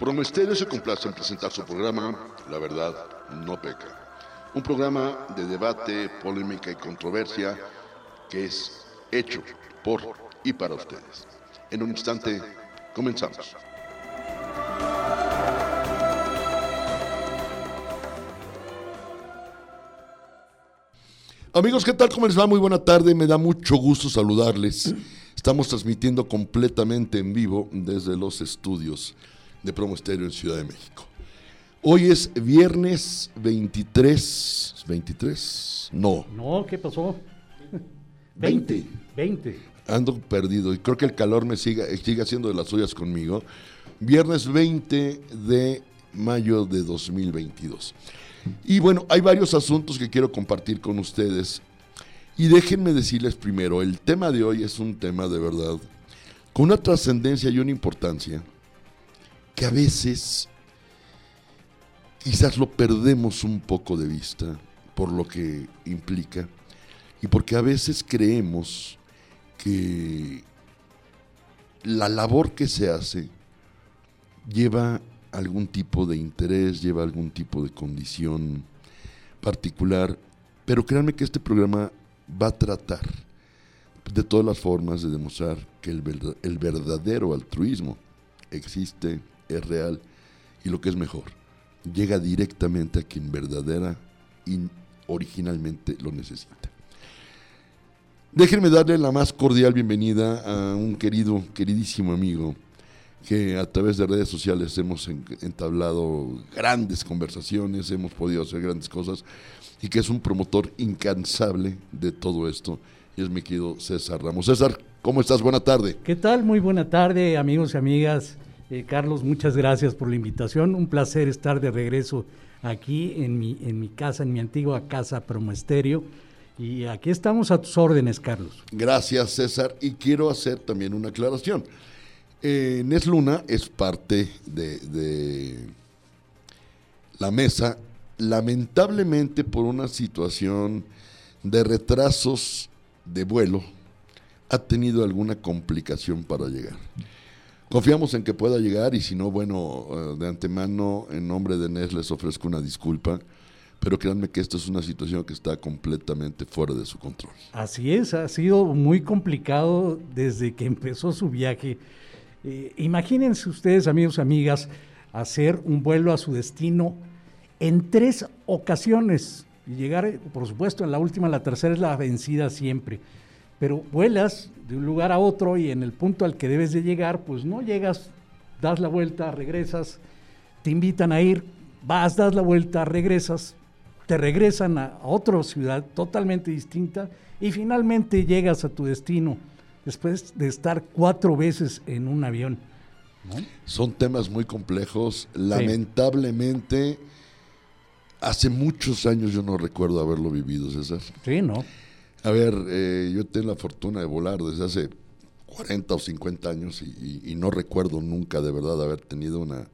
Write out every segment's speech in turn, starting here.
Promesterio se complace en presentar su programa La Verdad No Peca. Un programa de debate, polémica y controversia que es hecho por y para ustedes. En un instante, comenzamos. Amigos, ¿qué tal? ¿Cómo les va? Muy buena tarde. Me da mucho gusto saludarles. Estamos transmitiendo completamente en vivo desde los estudios de Promo Estéreo en Ciudad de México. Hoy es viernes 23. ¿23? No. No, ¿qué pasó? 20. 20. Ando perdido y creo que el calor me sigue, sigue haciendo de las suyas conmigo. Viernes 20 de mayo de 2022. Y bueno, hay varios asuntos que quiero compartir con ustedes. Y déjenme decirles primero, el tema de hoy es un tema de verdad con una trascendencia y una importancia que a veces quizás lo perdemos un poco de vista por lo que implica y porque a veces creemos que la labor que se hace lleva algún tipo de interés, lleva algún tipo de condición particular, pero créanme que este programa va a tratar de todas las formas de demostrar que el, verdadero altruismo existe, es real y lo que es mejor, llega directamente a quien verdadera y originalmente lo necesita. Déjenme darle la más cordial bienvenida a un querido, queridísimo amigo, que a través de redes sociales hemos entablado grandes conversaciones, hemos podido hacer grandes cosas y que es un promotor incansable de todo esto. Y es mi querido César Ramos. César, ¿cómo estás? Buena tarde. ¿Qué tal? Muy buena tarde, amigos y amigas. Eh, Carlos, muchas gracias por la invitación. Un placer estar de regreso aquí en mi, en mi casa, en mi antigua casa Promoesterio. Y aquí estamos a tus órdenes, Carlos. Gracias, César. Y quiero hacer también una aclaración. Eh, Nes Luna es parte de, la mesa, lamentablemente por una situación de retrasos de vuelo, ha tenido alguna complicación para llegar. Confiamos en que pueda llegar y si no, bueno, eh, de antemano, en nombre de Nes les ofrezco una disculpa, pero créanme que esto es una situación que está completamente fuera de su control. Así es, ha sido muy complicado desde que empezó su viaje eh, imagínense ustedes, amigos y amigas, hacer un vuelo a su destino en tres ocasiones y llegar, por supuesto, en la última, la tercera es la vencida siempre. Pero vuelas de un lugar a otro y en el punto al que debes de llegar, pues no llegas, das la vuelta, regresas, te invitan a ir, vas, das la vuelta, regresas, te regresan a otra ciudad totalmente distinta y finalmente llegas a tu destino después de estar cuatro veces en un avión. Son temas muy complejos. Lamentablemente, hace muchos años yo no recuerdo haberlo vivido, César. Sí, ¿no? A ver, eh, yo tengo la fortuna de volar desde hace 40 o 50 años y no recuerdo nunca de verdad haber tenido una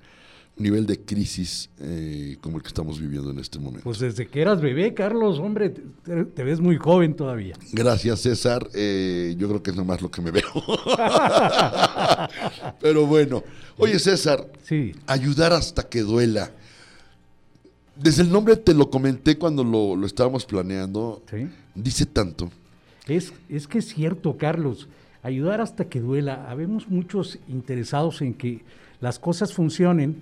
nivel de crisis eh, como el que estamos viviendo en este momento. Pues desde que eras bebé, Carlos, hombre, te, ves muy joven todavía. Gracias, César. Eh, yo creo que es nomás lo que me veo. Pero bueno, oye, César, sí. ayudar hasta que duela. Desde el nombre te lo comenté cuando lo, estábamos planeando. ¿Sí? Dice tanto. Es, es que es cierto, Carlos. Ayudar hasta que duela. Habemos muchos interesados en que las cosas funcionen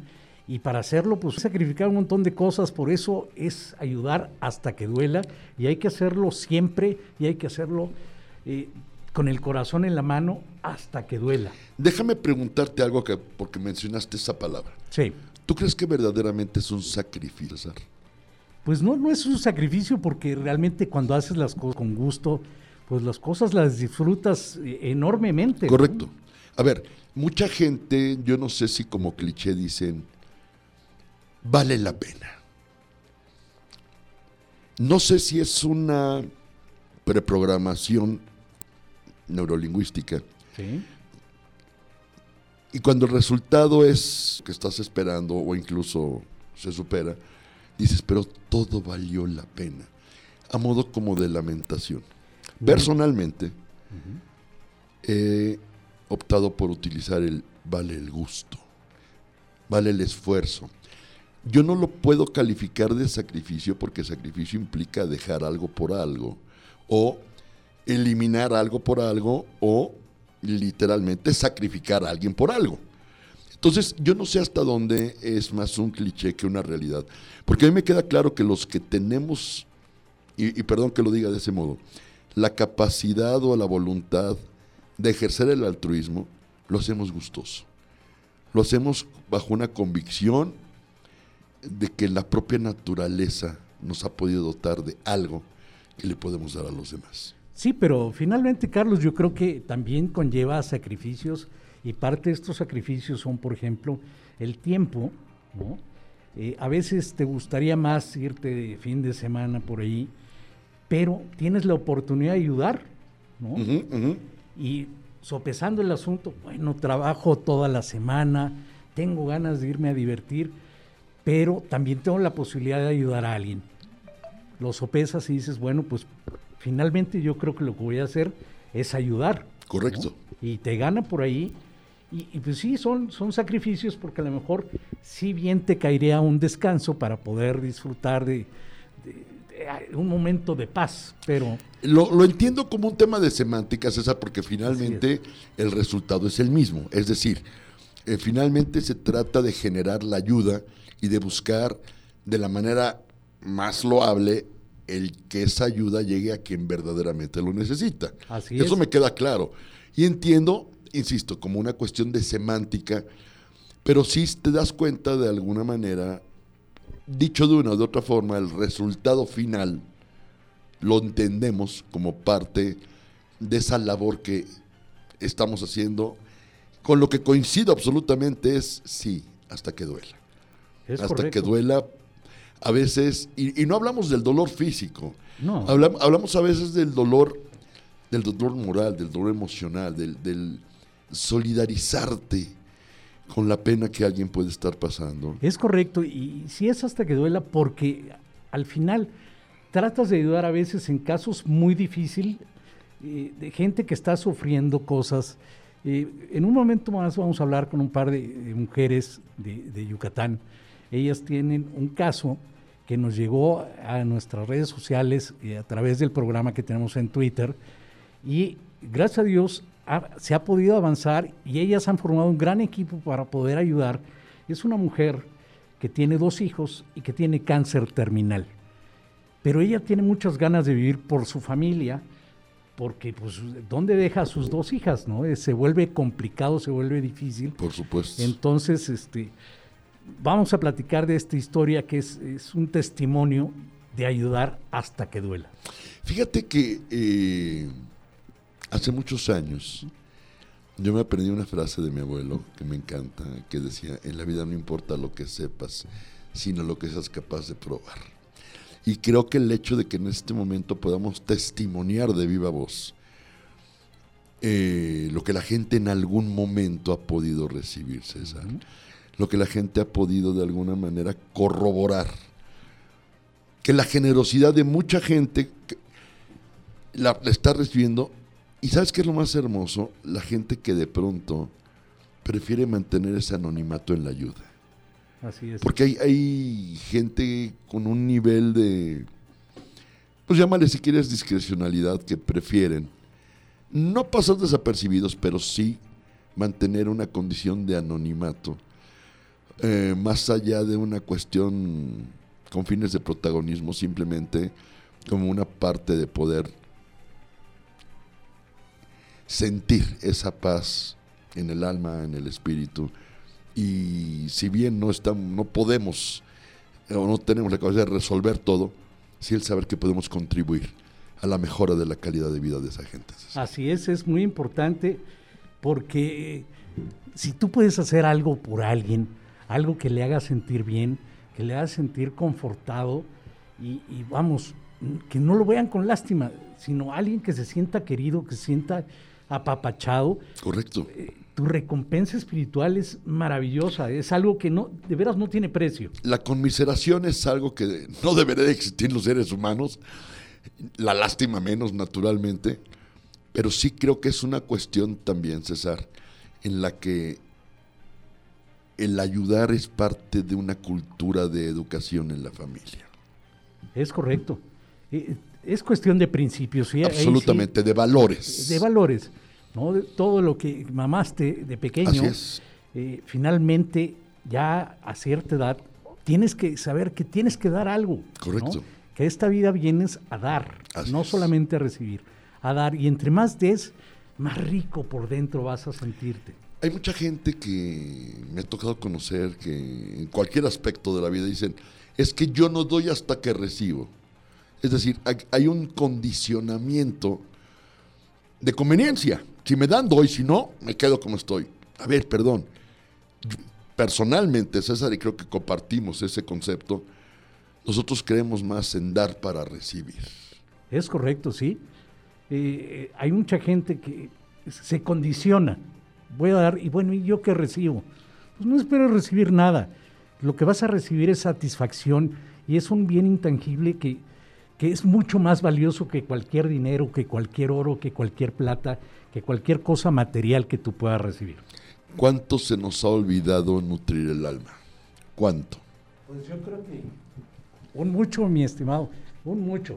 y para hacerlo, pues sacrificar un montón de cosas, por eso es ayudar hasta que duela y hay que hacerlo siempre y hay que hacerlo eh, con el corazón en la mano hasta que duela. Déjame preguntarte algo que, porque mencionaste esa palabra. Sí. ¿Tú crees que verdaderamente es un sacrificio? Pues no, no es un sacrificio porque realmente cuando haces las cosas con gusto, pues las cosas las disfrutas eh, enormemente. Correcto. A ver, mucha gente, yo no sé si como cliché dicen, vale la pena. No sé si es una preprogramación neurolingüística. Y cuando el resultado es que estás esperando o incluso se supera, dices, pero todo valió la pena. A modo como de lamentación. Personalmente, he optado por utilizar el vale el gusto vale el esfuerzo. Yo no lo puedo calificar de sacrificio porque sacrificio implica dejar algo por algo o eliminar algo por algo o literalmente sacrificar a alguien por algo. Entonces, yo no sé hasta dónde es más un cliché que una realidad. Porque a mí me queda claro que los que tenemos, y, perdón que lo diga de ese modo, la capacidad o la voluntad de ejercer el altruismo, lo hacemos gustoso. Lo hacemos bajo una convicción de que la propia naturaleza nos ha podido dotar de algo que le podemos dar a los demás. Sí, pero finalmente, Carlos, yo creo que también conlleva sacrificios y parte de estos sacrificios son, por ejemplo, el tiempo, ¿no? Eh, a veces te gustaría más irte de fin de semana por ahí, pero tienes la oportunidad de ayudar, ¿no? Y sopesando el asunto, bueno, trabajo toda la semana, tengo ganas de irme a divertir, pero también tengo la posibilidad de ayudar a alguien. Lo sopesas y dices, bueno, pues finalmente yo creo que lo que voy a hacer es ayudar. Correcto. Y te gana por ahí y, pues sí, son, son sacrificios porque a lo mejor sí bien te caería un descanso para poder disfrutar de, un momento de paz, pero... Lo, entiendo como un tema de semántica, César, porque finalmente el resultado es el mismo. Es decir, eh, finalmente se trata de generar la ayuda y de buscar de la manera más loable el que esa ayuda llegue a quien verdaderamente lo necesita. Así Eso me queda claro. Y entiendo insisto, como una cuestión de semántica, pero sí te das cuenta de alguna manera, dicho de una o de otra forma, el resultado final lo entendemos como parte de esa labor que estamos haciendo, con lo que coincido absolutamente es sí, hasta que duela. hasta que duela a veces, y, no hablamos del dolor físico, no. Hablamos, hablamos, a veces del dolor, del dolor moral, del dolor emocional, del, del solidarizarte con la pena que alguien puede estar pasando. Es correcto, y si es hasta que duela, porque al final tratas de ayudar a veces en casos muy difíciles, eh, de gente que está sufriendo cosas. Eh, en un momento más vamos a hablar con un par de, mujeres de, Yucatán. Ellas tienen un caso que nos llegó a nuestras redes sociales y a través del programa que tenemos en Twitter. Y gracias a Dios se ha podido avanzar y ellas han formado un gran equipo para poder ayudar. Es una mujer que tiene dos hijos y que tiene cáncer terminal. Pero ella tiene muchas ganas de vivir por su familia, porque pues ¿dónde deja a sus dos hijas? ¿no? Eh, se vuelve complicado, se vuelve difícil. Por supuesto. Entonces, este, vamos a platicar de esta historia que es, un testimonio de ayudar hasta que duela. Fíjate que eh, Hace muchos años yo me aprendí una frase de mi abuelo que me encanta, que decía, en la vida no importa lo que sepas, sino lo que seas capaz de probar. Y creo que el hecho de que en este momento podamos testimoniar de viva voz eh, lo que la gente en algún momento ha podido recibir, César, lo que la gente ha podido de alguna manera corroborar, que la generosidad de mucha gente la está recibiendo y sabes qué es lo más hermoso? La gente que de pronto prefiere mantener ese anonimato en la ayuda. Así es. Porque hay, hay gente con un nivel de, pues llámale si quieres discrecionalidad, que prefieren no pasar desapercibidos, pero sí mantener una condición de anonimato, eh, más allá de una cuestión con fines de protagonismo, simplemente como una parte de poder sentir esa paz en el alma, en el espíritu. Y si bien no, estamos, no podemos o no tenemos la capacidad de resolver todo, sí el saber que podemos contribuir a la mejora de la calidad de vida de esa gente. Así es, es muy importante porque si tú puedes hacer algo por alguien, algo que le haga sentir bien, que le haga sentir confortado y, y vamos, que no lo vean con lástima, sino alguien que se sienta querido, que se sienta apapachado. Correcto. Eh, tu recompensa espiritual es maravillosa, es algo que no, de veras no tiene precio. La conmiseración es algo que no debería de existir en los seres humanos, la lástima menos naturalmente, pero sí creo que es una cuestión también, César, en la que el ayudar es parte de una cultura de educación en la familia. Es correcto. Eh, es cuestión de principios. ¿sí? Absolutamente, de valores. De valores. ¿no? De todo lo que mamaste de pequeño, eh, finalmente ya a cierta edad tienes que saber que tienes que dar algo. Correcto. Que esta vida vienes a dar, no solamente a recibir, a dar. Y entre más des, más rico por dentro vas a sentirte. Hay mucha gente que me ha tocado conocer que en cualquier aspecto de la vida dicen, es que yo no doy hasta que recibo. Es decir, hay un condicionamiento de conveniencia. Si me dan, doy, si no, me quedo como estoy. A ver, perdón. personalmente, César, y creo que compartimos ese concepto, nosotros creemos más en dar para recibir. Es correcto, sí. Eh, hay mucha gente que se condiciona. Voy a dar, y bueno, ¿y yo qué recibo? Pues no espero recibir nada. Lo que vas a recibir es satisfacción y es un bien intangible que, que es mucho más valioso que cualquier dinero, que cualquier oro, que cualquier plata, que cualquier cosa material que tú puedas recibir. ¿Cuánto se nos ha olvidado nutrir el alma? ¿Cuánto? Pues yo creo que un mucho, mi estimado, un mucho.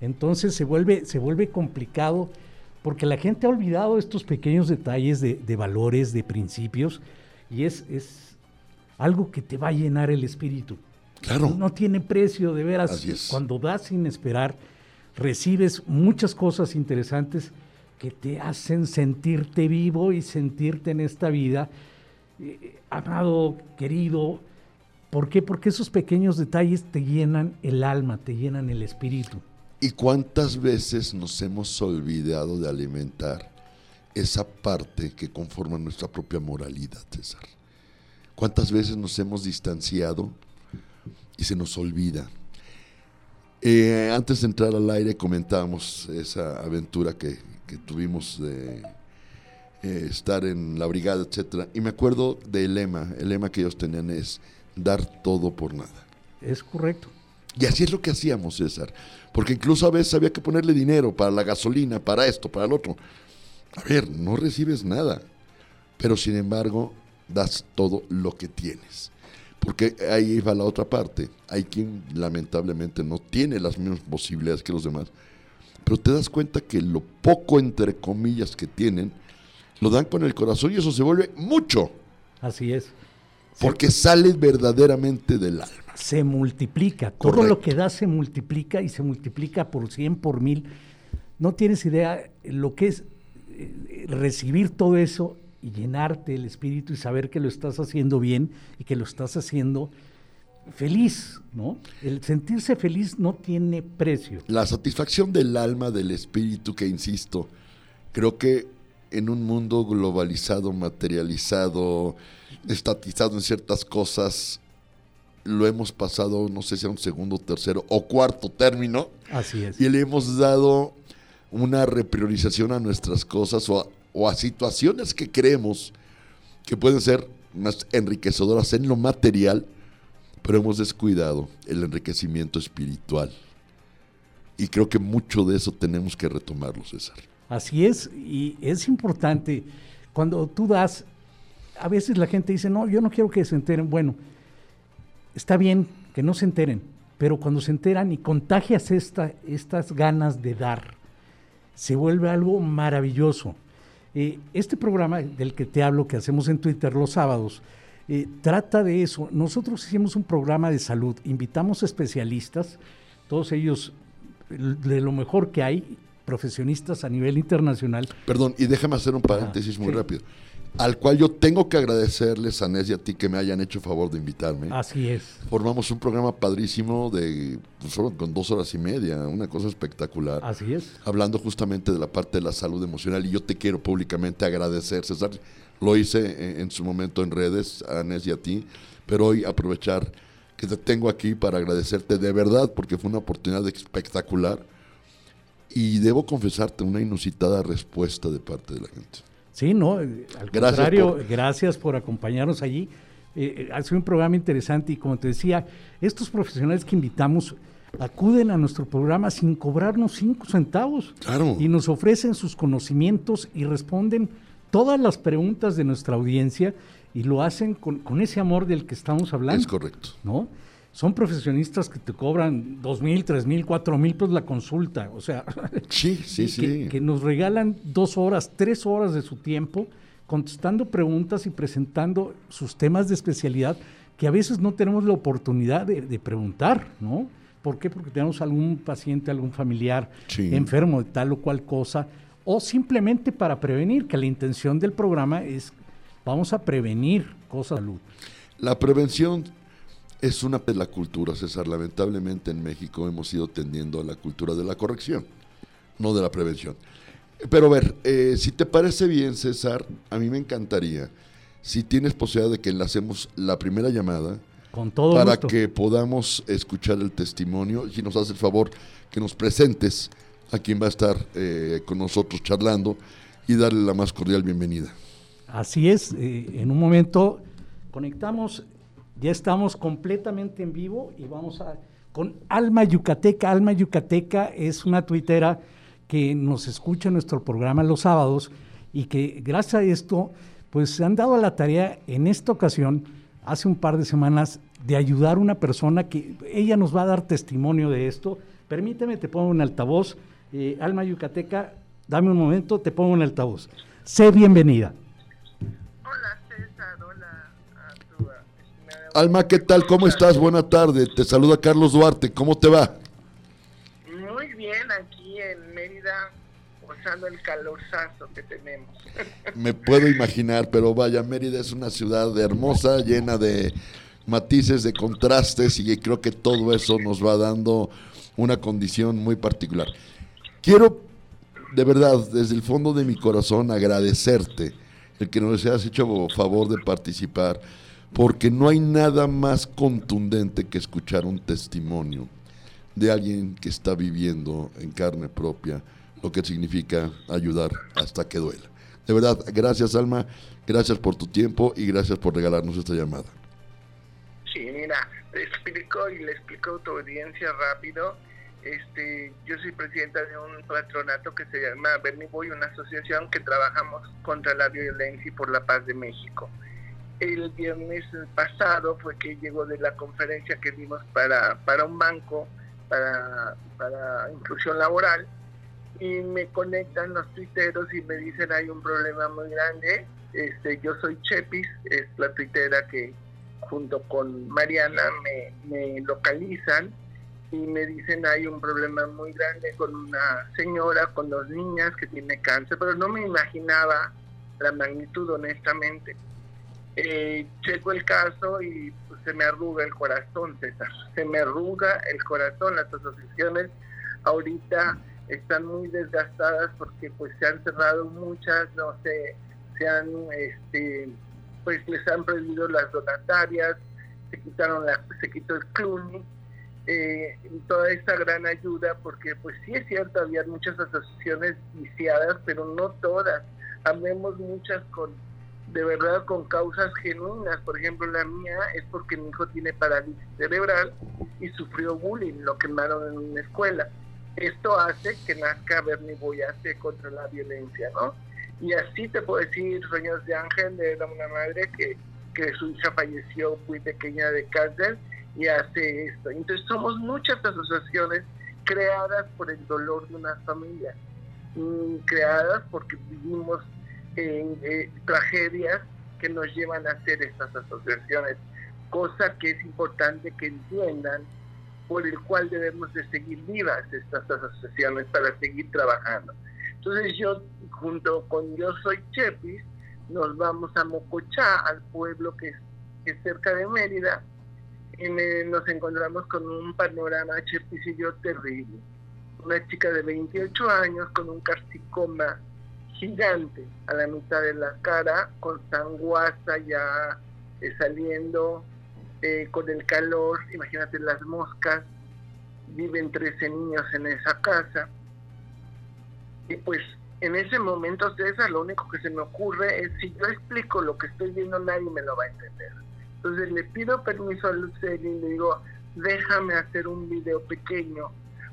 Entonces se vuelve, se vuelve complicado porque la gente ha olvidado estos pequeños detalles de, valores, de principios, y es, es, algo que te va a llenar el espíritu. Claro. No, tiene precio, de veras. Cuando das sin esperar, recibes muchas cosas interesantes que te hacen sentirte vivo y sentirte en esta vida eh, amado, querido. ¿Por qué? Porque esos pequeños detalles te llenan el alma, te llenan el espíritu. ¿Y cuántas veces nos hemos olvidado de alimentar esa parte que conforma nuestra propia moralidad, César? ¿Cuántas veces nos hemos distanciado y se nos olvida? Eh, antes de entrar al aire comentábamos esa aventura que, tuvimos de eh, estar en la brigada, etcétera, y me acuerdo del lema, el lema que ellos tenían es dar todo por nada. Es correcto. Y así es lo que hacíamos, César. Porque incluso a veces había que ponerle dinero para la gasolina, para esto, para el otro. A ver, no recibes nada. Pero sin embargo, das todo lo que tienes. Porque ahí va la otra parte. Hay quien lamentablemente no tiene las mismas posibilidades que los demás. Pero te das cuenta que lo poco, entre comillas, que tienen, lo dan con el corazón y eso se vuelve mucho. Así es. Porque sale verdaderamente del alma se multiplica. Todo lo que da se multiplica y se multiplica por 100, por mil. No tienes idea lo que es eh, recibir todo eso y llenarte el espíritu y saber que lo estás haciendo bien y que lo estás haciendo feliz, ¿no? El sentirse feliz no tiene precio. La satisfacción del alma, del espíritu, que insisto, creo que en un mundo globalizado, materializado, estatizado en ciertas cosas, lo hemos pasado, no sé si a un segundo, tercero o cuarto término. Así es. Y le hemos dado una repriorización a nuestras cosas o a, situaciones que creemos que pueden ser más enriquecedoras en lo material, pero hemos descuidado el enriquecimiento espiritual. Y creo que mucho de eso tenemos que retomarlo, César. Así es, y es importante, cuando tú das, a veces la gente dice, no, yo no quiero que se enteren, bueno, está bien que no se enteren, pero cuando se enteran y contagias esta, estas ganas de dar, se vuelve algo maravilloso. Eh, este programa del que te hablo, que hacemos en Twitter los sábados, eh, trata de eso. Nosotros hicimos un programa de salud, invitamos especialistas, todos ellos de lo mejor que hay, profesionistas a nivel internacional. Perdón, y déjame hacer un paréntesis muy rápido al cual yo tengo que agradecerles, a Nes y a ti, que me hayan hecho favor de invitarme. Así es. Formamos un programa padrísimo de pues, solo con dos horas y media, una cosa espectacular. Así es. Hablando justamente de la parte de la salud emocional y yo te quiero públicamente agradecer, César. Lo hice en, su momento en redes, a Nes y a ti, pero hoy aprovechar que te tengo aquí para agradecerte de verdad porque fue una oportunidad espectacular y debo confesarte una inusitada respuesta de parte de la gente. Sí, no, eh, al contrario, gracias por acompañarnos allí. Eh, eh, ha sido un programa interesante y como te decía, estos profesionales que invitamos acuden a nuestro programa sin cobrarnos cinco centavos claro. y nos ofrecen sus conocimientos y responden todas las preguntas de nuestra audiencia y lo hacen con, ese amor del que estamos hablando. Es correcto. ¿No? Son profesionistas que te cobran dos mil, tres mil, cuatro mil pesos la consulta, o sea, sí, sí, sí. que nos regalan dos horas, tres horas de su tiempo contestando preguntas y presentando sus temas de especialidad que a veces no tenemos la oportunidad de, preguntar, ¿no? ¿Por qué? Porque tenemos algún paciente, algún familiar enfermo de tal o cual cosa, o simplemente para prevenir, que la intención del programa es, vamos a prevenir cosas de salud. La prevención es una de la cultura, César. Lamentablemente en México hemos ido tendiendo a la cultura de la corrección, no de la prevención. Pero a ver, eh, si te parece bien, César, a mí me encantaría, si tienes posibilidad de que enlacemos la primera llamada, Con todo para que podamos escuchar el testimonio, y si nos haces el favor que nos presentes a quien va a estar eh, con nosotros charlando y darle la más cordial bienvenida. Así es, eh, en un momento conectamos, ya estamos completamente en vivo y vamos a con Alma Yucateca. Alma Yucateca es una tuitera que nos escucha nuestro programa los sábados y que gracias a esto, pues se han dado la tarea en esta ocasión, hace un par de semanas, de ayudar a una persona que ella nos va a dar testimonio de esto. Permíteme, te pongo en altavoz. Eh, Alma Yucateca, dame un momento, te pongo en altavoz. Sé bienvenida. Alma, ¿qué tal? ¿Cómo estás? Buena tarde. Te saluda Carlos Duarte. ¿Cómo te va? Muy bien, aquí en Mérida usando el calorzazo que tenemos. Me puedo imaginar, pero vaya, Mérida es una ciudad hermosa, llena de matices, de contrastes, y creo que todo eso nos va dando una condición muy particular. Quiero, de verdad, desde el fondo de mi corazón, agradecerte el que nos hayas hecho favor de participar, porque no hay nada más contundente que escuchar un testimonio de alguien que está viviendo en carne propia lo que significa ayudar hasta que duela. De verdad, gracias Alma, gracias por tu tiempo y gracias por regalarnos esta llamada. Sí, mira, te explico y le explico a tu audiencia rápido. Este, yo soy presidenta de un patronato que se llama Bernie Boy, una asociación que trabajamos contra la violencia y por la paz de México. El viernes pasado fue que llegó de la conferencia que dimos para, para un banco para, para inclusión laboral y me conectan los tuiteros y me dicen hay un problema muy grande. Este, yo soy Chepis, es la tuitera que junto con Mariana me, me localizan y me dicen hay un problema muy grande con una señora, con dos niñas que tiene cáncer, pero no me imaginaba la magnitud honestamente. Eh, checo el caso y pues, se me arruga el corazón, César. Se me arruga el corazón. Las asociaciones ahorita están muy desgastadas porque pues se han cerrado muchas, no sé, se han, este, pues les han prohibido las donatarias, se quitaron la, se quitó el club, eh, toda esta gran ayuda porque pues sí es cierto, había muchas asociaciones viciadas, pero no todas. Habemos muchas con de verdad con causas genuinas. Por ejemplo, la mía es porque mi hijo tiene parálisis cerebral y sufrió bullying, lo quemaron en una escuela. Esto hace que nazca Bernie Boyace contra la violencia, ¿no? Y así te puedo decir, Sueños de Ángel, era una madre que, que su hija falleció muy pequeña de cáncer y hace esto. Entonces somos muchas asociaciones creadas por el dolor de una familia, mm, creadas porque vivimos eh, tragedias que nos llevan a hacer estas asociaciones, cosa que es importante que entiendan por el cual debemos de seguir vivas estas asociaciones para seguir trabajando. Entonces yo, junto con Yo Soy Chepis, nos vamos a Mocochá, al pueblo que es, cerca de Mérida, y nos encontramos con un panorama Chepis y yo terrible. Una chica de 28 años con un carcicoma gigante a la mitad de la cara, con sanguaza ya eh, saliendo, eh, con el calor, imagínate las moscas, viven 13 niños en esa casa. Y pues en ese momento, César, lo único que se me ocurre es, si yo explico lo que estoy viendo, nadie me lo va a entender. Entonces le pido permiso a Luceli y le digo, déjame hacer un video pequeño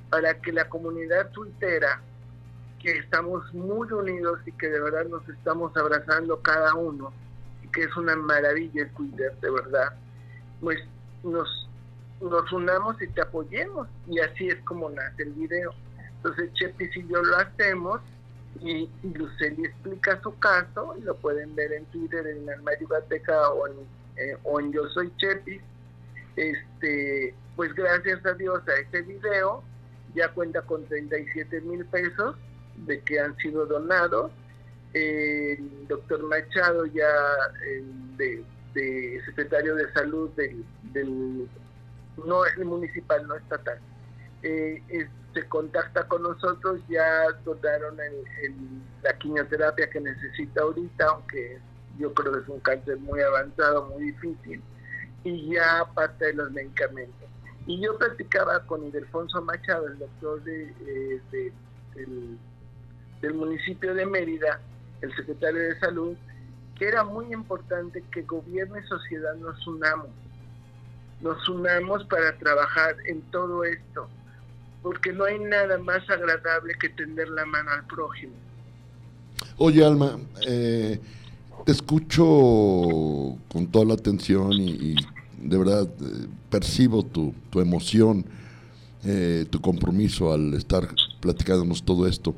para que la comunidad tuitera que estamos muy unidos y que de verdad nos estamos abrazando cada uno y que es una maravilla el Twitter, de verdad, pues nos, nos unamos y te apoyemos. Y así es como nace el video. Entonces Chepis y yo lo hacemos y, Luceli explica su caso, y lo pueden ver en Twitter, en Alma Yucateca o en, eh, o en Yo Soy Chepis. Este, pues gracias a Dios a ese video ya cuenta con 37 mil pesos de que han sido donados. El doctor Machado ya de, secretario de salud del, del no el municipal, no estatal, eh, se contacta con nosotros, ya donaron la quimioterapia que necesita ahorita, aunque yo creo que es un cáncer muy avanzado, muy difícil, y ya parte de los medicamentos. Y yo platicaba con Ildefonso Machado, el doctor de, eh, del, municipio de Mérida, el secretario de salud, que era muy importante que gobierno y sociedad nos unamos, nos unamos para trabajar en todo esto, porque no hay nada más agradable que tender la mano al prójimo. Oye, Alma, eh, te escucho con toda la atención y de verdad eh, percibo tu, tu emoción, eh, tu compromiso al estar platicándonos todo esto.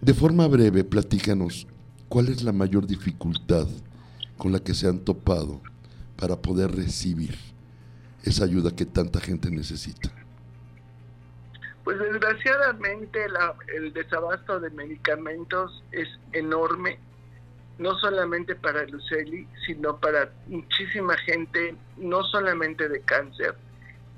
De forma breve, platícanos, ¿cuál es la mayor dificultad con la que se han topado para poder recibir esa ayuda que tanta gente necesita? Pues desgraciadamente el desabasto de medicamentos es enorme no solamente para Luceli, sino para muchísima gente, no solamente de cáncer.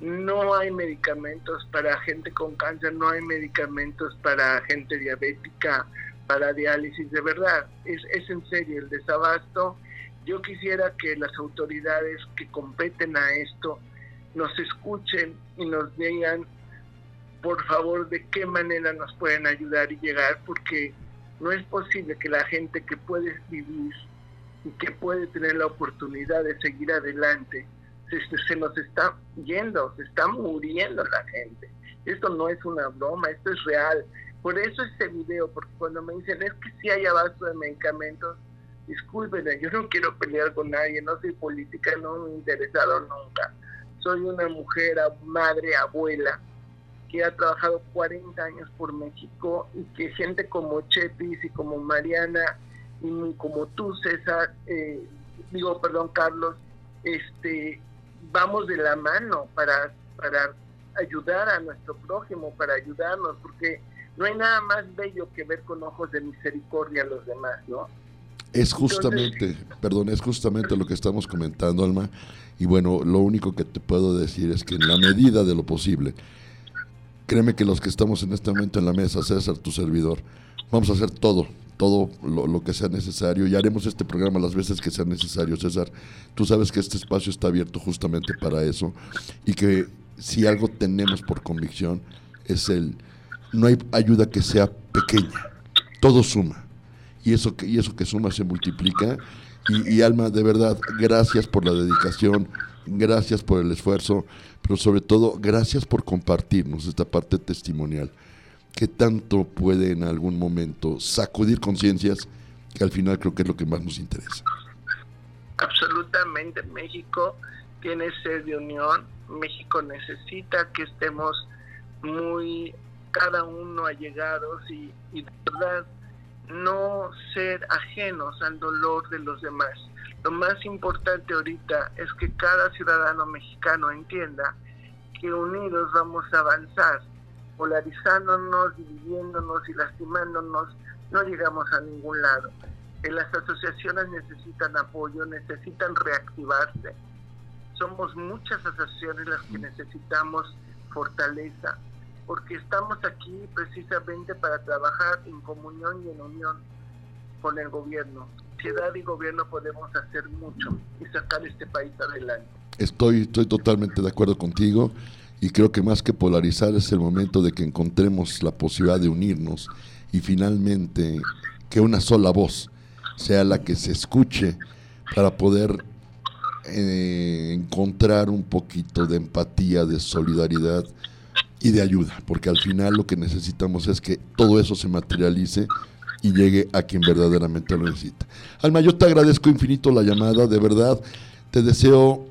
No hay medicamentos para gente con cáncer, no hay medicamentos para gente diabética, para diálisis, de verdad, es, es en serio el desabasto. Yo quisiera que las autoridades que competen a esto nos escuchen y nos digan, por favor, de qué manera nos pueden ayudar y llegar, porque no es posible que la gente que puede vivir y que puede tener la oportunidad de seguir adelante, se, nos está yendo, se está muriendo la gente. Esto no es una broma, esto es real. Por eso este video, porque cuando me dicen es que si hay abasto de medicamentos, discúlpenme, yo no quiero pelear con nadie, no soy política, no me he interesado nunca. Soy una mujer, madre, abuela, que ha trabajado 40 años por México y que gente como Chepis y como Mariana y como tú, César, eh, digo, perdón, Carlos, este, vamos de la mano para, para ayudar a nuestro prójimo, para ayudarnos, porque no hay nada más bello que ver con ojos de misericordia a los demás, ¿no? Es justamente, perdón, es justamente lo que estamos comentando, Alma. Y bueno, lo único que te puedo decir es que en la medida de lo posible, Créeme que los que estamos en este momento en la mesa, César, tu servidor, vamos a hacer todo, todo lo, que sea necesario y haremos este programa las veces que sea necesario, César. Tú sabes que este espacio está abierto justamente para eso y que si algo tenemos por convicción es el, no hay ayuda que sea pequeña, todo suma. Y eso que, y eso que suma se multiplica. Y, y Alma, de verdad, gracias por la dedicación, gracias por el esfuerzo, pero sobre todo gracias por compartirnos esta parte testimonial, que tanto puede en algún momento sacudir conciencias, que al final creo que es lo que más nos interesa. Absolutamente, México tiene sed de unión, México necesita que estemos muy cada uno allegados y, y de verdad no ser ajenos al dolor de los demás lo más importante ahorita es que cada ciudadano mexicano entienda que unidos vamos a avanzar, polarizándonos, dividiéndonos y lastimándonos, no llegamos a ningún lado. las asociaciones necesitan apoyo, necesitan reactivarse. Somos muchas asociaciones las que necesitamos fortaleza, porque estamos aquí precisamente para trabajar en comunión y en unión con el gobierno sociedad y gobierno podemos hacer mucho y sacar este país adelante. Estoy, estoy totalmente de acuerdo contigo y creo que más que polarizar es el momento de que encontremos la posibilidad de unirnos y finalmente que una sola voz sea la que se escuche para poder eh, encontrar un poquito de empatía, de solidaridad y de ayuda, porque al final lo que necesitamos es que todo eso se materialice y llegue a quien verdaderamente lo necesita. Alma, yo te agradezco infinito la llamada, de verdad, te deseo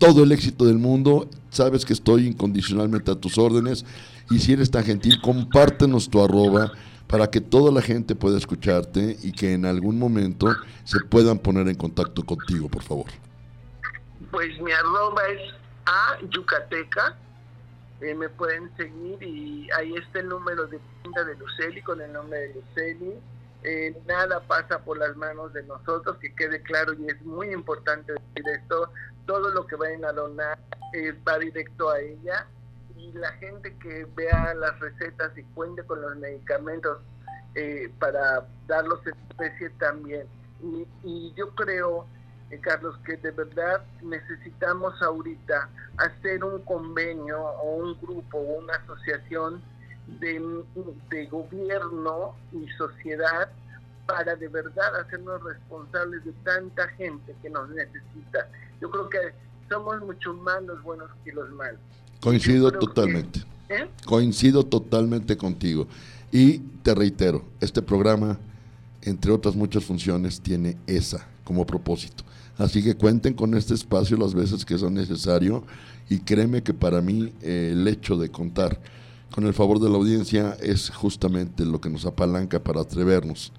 todo el éxito del mundo, sabes que estoy incondicionalmente a tus órdenes y si eres tan gentil, compártenos tu arroba para que toda la gente pueda escucharte y que en algún momento se puedan poner en contacto contigo, por favor. Pues mi arroba es a yucateca, eh, me pueden seguir y ahí está el número de tienda de Luceli con el nombre de Luceli. Eh, nada pasa por las manos de nosotros, que quede claro y es muy importante decir esto, todo lo que vayan a donar eh, va directo a ella y la gente que vea las recetas y cuente con los medicamentos para darlos especie también. Y, y yo creo eh, Carlos, que de verdad necesitamos ahorita hacer un convenio o un grupo o una asociación de, de gobierno y sociedad para de verdad hacernos responsables de tanta gente que nos necesita. Yo creo que somos mucho más los buenos que los malos. Coincido totalmente. ¿eh? Coincido totalmente contigo. Y te reitero, este programa, entre otras muchas funciones, tiene esa como propósito. Así que cuenten con este espacio las veces que sea necesario y créeme que para mí eh, el hecho de contar con el favor de la audiencia es justamente lo que nos apalanca para atrevernos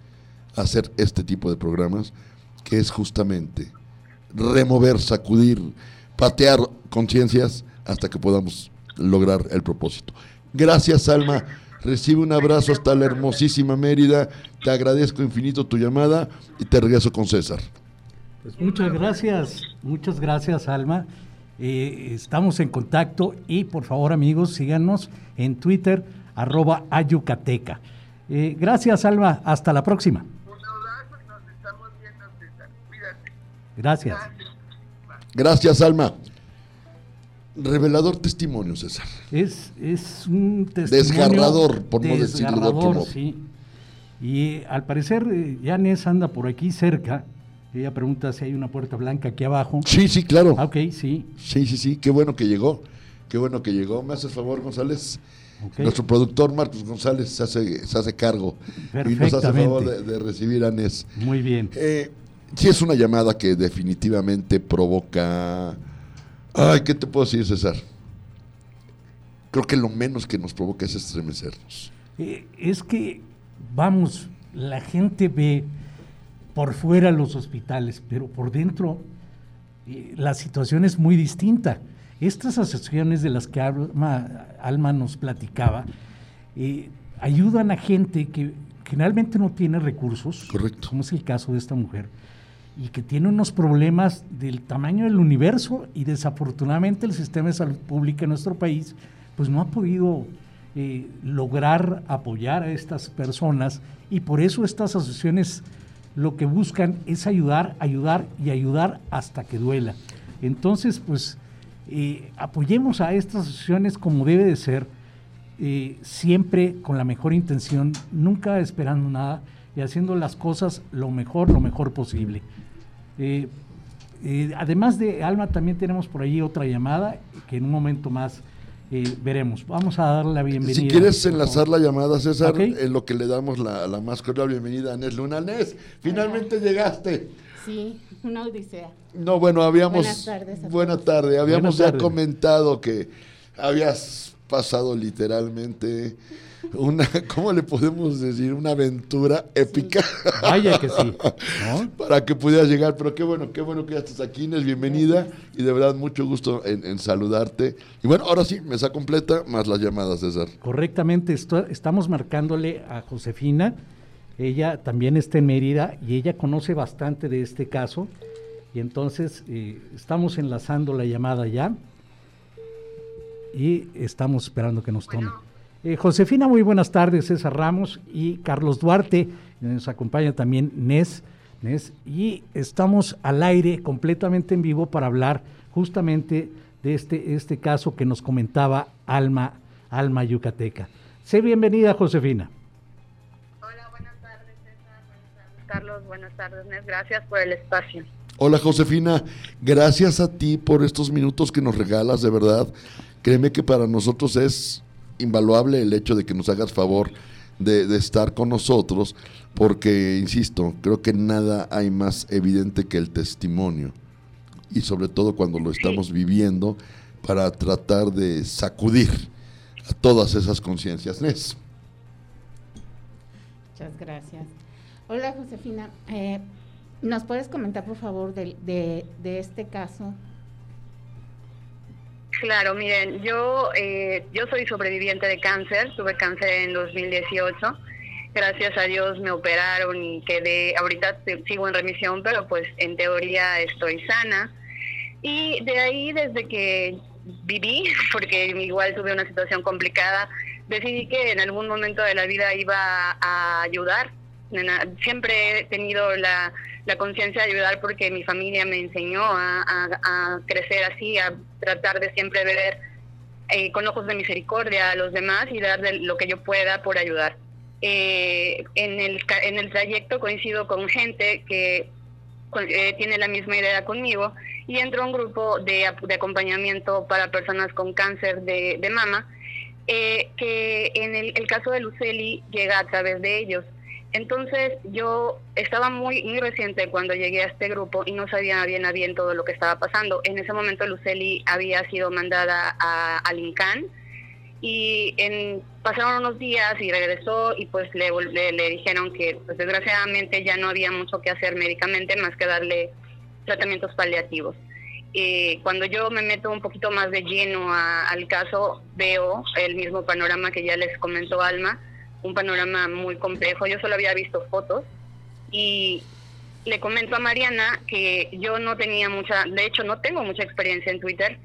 a hacer este tipo de programas, que es justamente remover, sacudir, patear conciencias hasta que podamos lograr el propósito. Gracias, Alma. Recibe un abrazo hasta la hermosísima Mérida. Te agradezco infinito tu llamada y te regreso con César. Pues muchas gracias, muchas gracias Alma. Eh, estamos en contacto y por favor amigos síganos en Twitter arroba ayucateca. Eh, gracias Alma, hasta la próxima. Gracias. Gracias Alma. Revelador testimonio, César. Es, es un testimonio. Desgarrador, por no decirlo de otro modo. Sí. Y al parecer, eh, ya anda por aquí cerca ella pregunta si hay una puerta blanca aquí abajo. Sí, sí, claro. Ah, ok, sí. Sí, sí, sí. Qué bueno que llegó. Qué bueno que llegó. ¿Me haces favor, González? Nuestro productor Marcos González se hace, se hace cargo y nos hace favor de, recibir a Nes. Muy bien. Eh, sí, es una llamada que definitivamente provoca. Ay, ¿qué te puedo decir, César? Creo que lo menos que nos provoca es estremecernos. Eh, es que, vamos, la gente ve por fuera los hospitales, pero por dentro eh, la situación es muy distinta. Estas asociaciones de las que Alma, nos platicaba eh, ayudan a gente que generalmente no tiene recursos, Correcto. como es el caso de esta mujer, y que tiene unos problemas del tamaño del universo y desafortunadamente el sistema de salud pública en nuestro país pues no ha podido eh, lograr apoyar a estas personas y por eso estas asociaciones lo que buscan es ayudar, ayudar y ayudar hasta que duela. Entonces, pues, eh, apoyemos a estas asociaciones como debe de ser, eh, siempre con la mejor intención, nunca esperando nada y haciendo las cosas lo mejor, lo mejor posible. Eh, además de Alma, también tenemos por ahí otra llamada que en un momento más veremos. Vamos a dar la bienvenida. Si quieres enlazar la llamada, César, en lo que le damos la, la más cordial bienvenida a Nes Luna. Nes, finalmente llegaste. Sí, una odisea. No, bueno, habíamos... Buenas tardes. Buenas tardes. Habíamos ya comentado que habías pasado literalmente una, ¿cómo le podemos decir? Una aventura épica. Vaya que sí. Para que pudieras llegar, pero qué bueno, qué bueno que ya estás aquí, Inés, bienvenida y de verdad mucho gusto en, saludarte. Y bueno, ahora sí, mesa completa más las llamadas, César. Correctamente, estamos marcándole a Josefina, ella también está en Mérida y ella conoce bastante de este caso y entonces eh, estamos enlazando la llamada ya y estamos esperando que nos tome. Eh, Josefina, muy buenas tardes, César Ramos y Carlos Duarte, nos acompaña también Nes, Nes, y estamos al aire completamente en vivo para hablar justamente de este, este caso que nos comentaba Alma, Alma Yucateca. Sé bienvenida, Josefina. Hola, buenas tardes, César, buenas tardes, Carlos, buenas tardes, Nes, gracias por el espacio. Hola, Josefina, gracias a ti por estos minutos que nos regalas, de verdad. Créeme que para nosotros es invaluable el hecho de que nos hagas favor de, estar con nosotros, porque, insisto, creo que nada hay más evidente que el testimonio, y sobre todo cuando lo estamos viviendo, para tratar de sacudir a todas esas conciencias. Nes. Muchas gracias. Hola, Josefina. Eh, ¿Nos puedes comentar, por favor, de, de, este caso? Claro, miren, yo, eh, yo soy sobreviviente de cáncer, tuve cáncer en 2018. Gracias a Dios me operaron y quedé, ahorita sigo en remisión, pero pues en teoría estoy sana. Y de ahí, desde que viví, porque igual tuve una situación complicada, decidí que en algún momento de la vida iba a ayudar siempre he tenido la, conciencia de ayudar porque mi familia me enseñó a, crecer así, a tratar de siempre ver eh, con ojos de misericordia a los demás y dar lo que yo pueda por ayudar. Eh, en, el, en el trayecto coincido con gente que eh, tiene la misma idea conmigo y entro a un grupo de, acompañamiento para personas con cáncer de, mama, que en el, el caso de Luceli llega a través de ellos. Entonces yo estaba muy, muy reciente cuando llegué a este grupo y no sabía bien a bien todo lo que estaba pasando. En ese momento Luceli había sido mandada a, al y en, pasaron unos días y regresó y pues le, le, dijeron que pues, desgraciadamente ya no había mucho que hacer médicamente más que darle tratamientos paliativos. Y cuando yo me meto un poquito más de lleno al caso, veo el mismo panorama que ya les comentó Alma un panorama muy complejo. Yo solo había visto fotos y le comento a Mariana que yo no tenía mucha, de hecho no tengo mucha experiencia en Twitter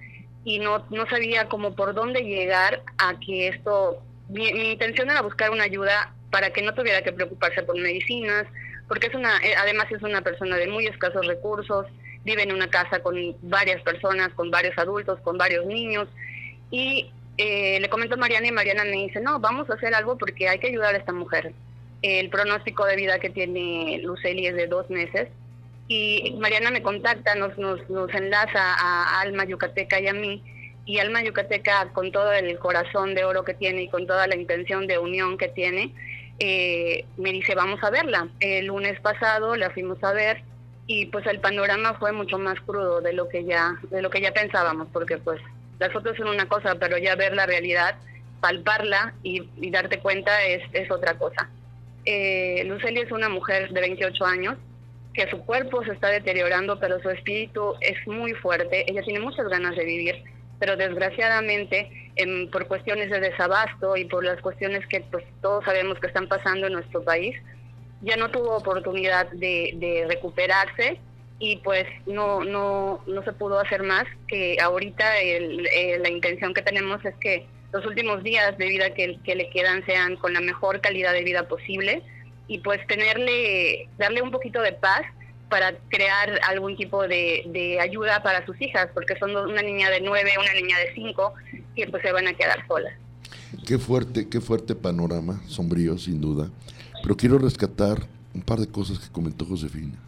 y no, no sabía cómo por dónde llegar a que esto, mi, intención era buscar una ayuda para que no tuviera que preocuparse por medicinas, porque es una, eh, además es una persona de muy escasos recursos, vive en una casa con varias personas, con varios adultos, con varios niños y eh, le comento a Mariana y Mariana me dice, no, vamos a hacer algo porque hay que ayudar a esta mujer. El pronóstico de vida que tiene Luceli es de dos meses y Mariana me contacta, nos, nos, nos enlaza a Alma Yucateca y a mí y Alma Yucateca con todo el corazón de oro que tiene y con toda la intención de unión que tiene, eh, me dice vamos a verla. El lunes pasado la fuimos a ver y pues el panorama fue mucho más crudo de lo que ya de lo que ya pensábamos porque pues las fotos son una cosa, pero ya ver la realidad, palparla y, darte cuenta es, es otra cosa. Eh, Luceli es una mujer de 28 años que su cuerpo se está deteriorando, pero su espíritu es muy fuerte. Ella tiene muchas ganas de vivir, pero desgraciadamente por cuestiones de desabasto y por las cuestiones que pues, todos sabemos que están pasando en nuestro país, ya no tuvo oportunidad de recuperarse y pues no, no, no se pudo hacer más, que ahorita la intención que tenemos es que los últimos días de vida que, que, le quedan sean con la mejor calidad de vida posible y pues tenerle, darle un poquito de paz para crear algún tipo de, de ayuda para sus hijas, porque son una niña de nueve, una niña de cinco, que pues se van a quedar solas. Qué fuerte, qué fuerte panorama, sombrío sin duda, pero quiero rescatar un par de cosas que comentó Josefina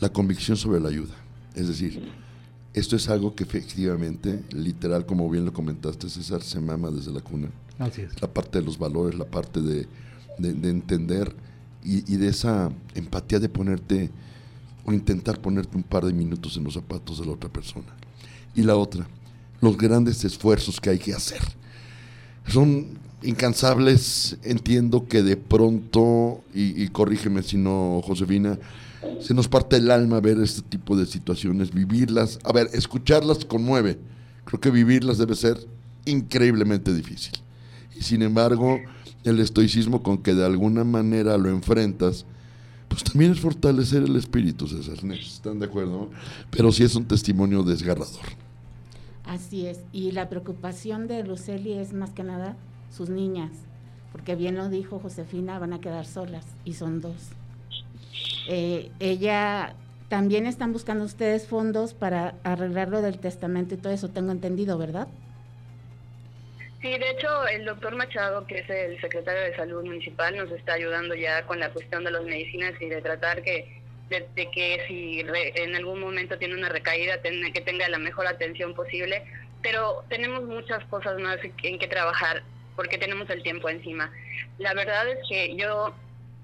la convicción sobre la ayuda. Es decir, esto es algo que efectivamente, literal, como bien lo comentaste, César, se mama desde la cuna. Así es. La parte de los valores, la parte de, entender y, de esa empatía de ponerte o intentar ponerte un par de minutos en los zapatos de la otra persona. Y la otra, los grandes esfuerzos que hay que hacer. Son incansables, entiendo que de pronto, y, y corrígeme si no, Josefina, se nos parte el alma ver este tipo de situaciones, vivirlas. A ver, escucharlas conmueve. Creo que vivirlas debe ser increíblemente difícil. Y sin embargo, el estoicismo con que de alguna manera lo enfrentas, pues también es fortalecer el espíritu, César. ¿Están de acuerdo? Pero sí es un testimonio desgarrador. Así es. Y la preocupación de Luceli es más que nada sus niñas, porque bien lo dijo Josefina, van a quedar solas y son dos. Eh, ella también están buscando ustedes fondos para arreglar lo del testamento y todo eso, tengo entendido, ¿verdad? Sí, de hecho, el doctor Machado, que es el secretario de Salud Municipal, nos está ayudando ya con la cuestión de las medicinas y de tratar que de, que si en algún momento tiene una recaída, ten, que tenga la mejor atención posible. Pero tenemos muchas cosas más en que trabajar. porque tenemos el tiempo encima. La verdad es que yo,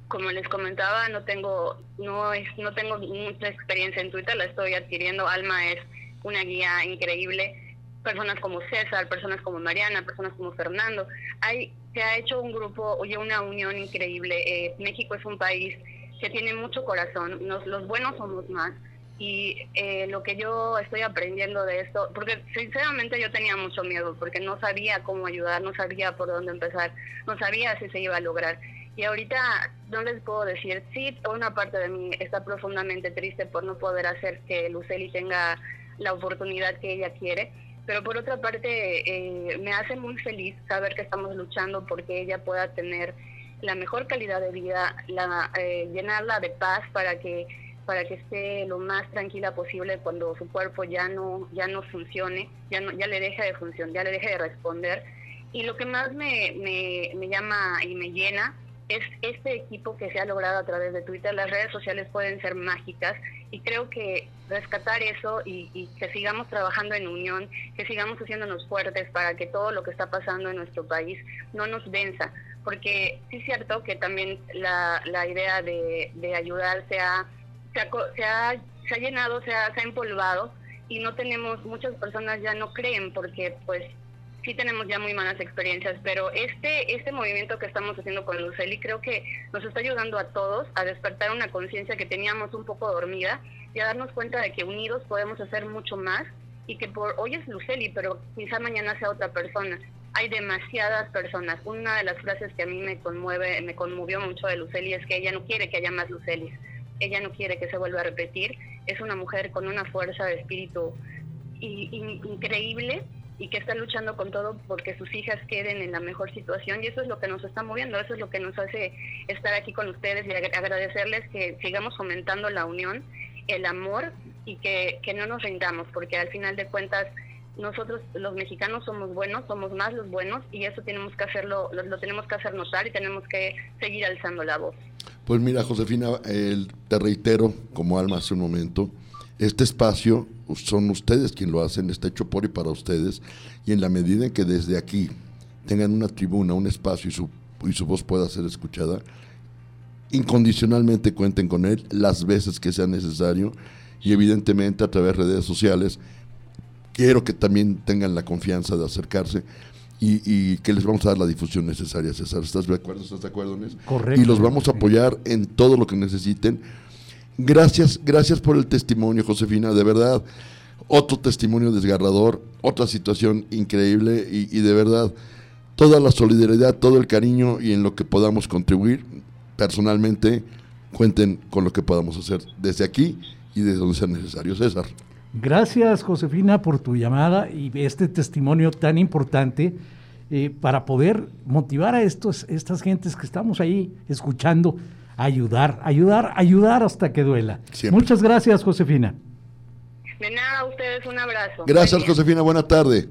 como les comentaba, no tengo, no es, no tengo mucha experiencia en Twitter, la estoy adquiriendo. Alma es una guía increíble. Personas como César, personas como Mariana, personas como Fernando. Hay, se ha hecho un grupo, oye, una unión increíble. Eh, México es un país que tiene mucho corazón. Nos, los buenos somos más y eh, lo que yo estoy aprendiendo de esto, porque sinceramente yo tenía mucho miedo, porque no sabía cómo ayudar, no sabía por dónde empezar, no sabía si se iba a lograr. Y ahorita no les puedo decir, sí, una parte de mí está profundamente triste por no poder hacer que Luceli tenga la oportunidad que ella quiere, pero por otra parte eh, me hace muy feliz saber que estamos luchando porque ella pueda tener la mejor calidad de vida, la, eh, llenarla de paz para que para que esté lo más tranquila posible cuando su cuerpo ya no ya no funcione, ya no ya le deje de funcionar, ya le deje de responder. Y lo que más me, me, me llama y me llena es este equipo que se ha logrado a través de Twitter. Las redes sociales pueden ser mágicas y creo que rescatar eso y, que sigamos trabajando en unión, que sigamos haciéndonos fuertes para que todo lo que está pasando en nuestro país no nos venza. Porque sí es cierto que también la, la idea de, de ayudar sea se ha, se ha, llenado, se ha, se ha empolvado y no tenemos, muchas personas ya no creen porque pues sí tenemos ya muy malas experiencias, pero este, este movimiento que estamos haciendo con Luceli creo que nos está ayudando a todos a despertar una conciencia que teníamos un poco dormida y a darnos cuenta de que unidos podemos hacer mucho más y que por hoy es Luceli, pero quizá mañana sea otra persona. Hay demasiadas personas. Una de las frases que a mí me conmueve, me conmovió mucho de Luceli es que ella no quiere que haya más Lucelis ella no quiere que se vuelva a repetir. Es una mujer con una fuerza de espíritu increíble y que está luchando con todo porque sus hijas queden en la mejor situación y eso es lo que nos está moviendo, eso es lo que nos hace estar aquí con ustedes y agradecerles que sigamos fomentando la unión, el amor y que, que no nos rindamos porque al final de cuentas nosotros los mexicanos somos buenos, somos más los buenos y eso tenemos que hacerlo, lo, tenemos que hacer notar y tenemos que seguir alzando la voz. Pues mira, Josefina, te reitero, como Alma hace un momento, este espacio son ustedes quienes lo hacen, está hecho por y para ustedes, y en la medida en que desde aquí tengan una tribuna, un espacio y su, y su voz pueda ser escuchada, incondicionalmente cuenten con él las veces que sea necesario y evidentemente a través de redes sociales quiero que también tengan la confianza de acercarse y, que les vamos a dar la difusión necesaria, César. ¿Estás de acuerdo? ¿Estás de acuerdo, Nes? Correcto. Y los vamos a apoyar en todo lo que necesiten. Gracias, gracias por el testimonio, Josefina, de verdad. Otro testimonio desgarrador, otra situación increíble y, de verdad, toda la solidaridad, todo el cariño y en lo que podamos contribuir, personalmente, cuenten con lo que podamos hacer desde aquí y desde donde sea necesario. César. Gracias, Josefina, por tu llamada y este testimonio tan importante eh, para poder motivar a estos, estas gentes que estamos ahí escuchando, ayudar, ayudar, ayudar hasta que duela. Muchas gracias, Josefina. De nada, a ustedes un abrazo. Gracias, Josefina. Buena tarde.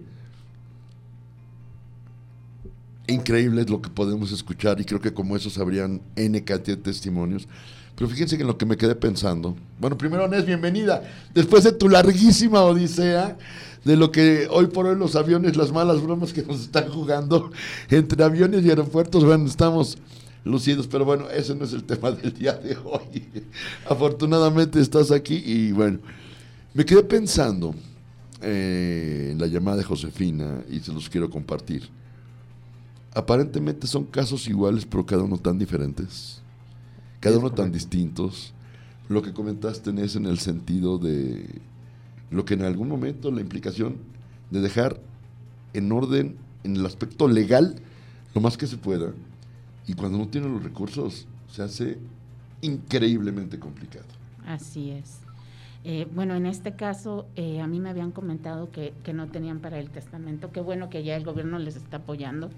Increíble es lo que podemos escuchar y creo que como eso habrían N cantidad de testimonios. Pero fíjense que en lo que me quedé pensando. Bueno, primero, Nes, bienvenida. Después de tu larguísima odisea, de lo que hoy por hoy los aviones, las malas bromas que nos están jugando entre aviones y aeropuertos, bueno, estamos lucidos, pero bueno, ese no es el tema del día de hoy. Afortunadamente estás aquí y bueno, me quedé pensando eh, en la llamada de Josefina y se los quiero compartir. Aparentemente son casos iguales, pero cada uno tan diferentes cada uno tan distintos. Lo que comentaste es en el sentido de lo que en algún momento la implicación de dejar en orden, en el aspecto legal, lo más que se pueda. Y cuando no tienen los recursos, se hace increíblemente complicado. Así es. Eh, bueno, en este caso, eh, a mí me habían comentado que, que, no tenían para el testamento. Qué bueno que ya el gobierno les está apoyando,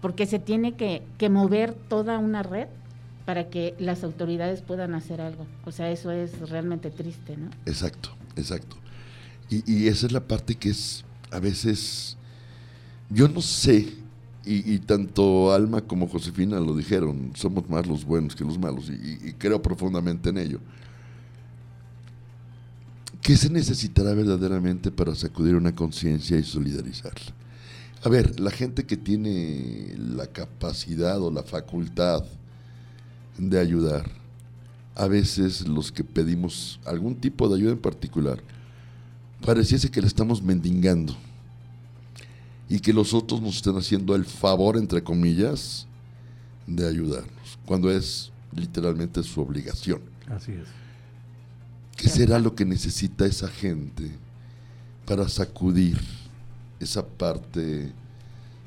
porque se tiene que, que mover toda una red para que las autoridades puedan hacer algo. O sea, eso es realmente triste, ¿no? Exacto, exacto. Y, esa es la parte que es a veces, yo no sé, y, tanto Alma como Josefina lo dijeron, somos más los buenos que los malos, y, creo profundamente en ello. ¿Qué se necesitará verdaderamente para sacudir una conciencia y solidarizarla? A ver, la gente que tiene la capacidad o la facultad de ayudar, a veces los que pedimos algún tipo de ayuda en particular, pareciese que le estamos mendigando y que los otros nos están haciendo el favor, entre comillas, de ayudarnos, cuando es literalmente su obligación. Así es. ¿Qué será lo que necesita esa gente para sacudir esa parte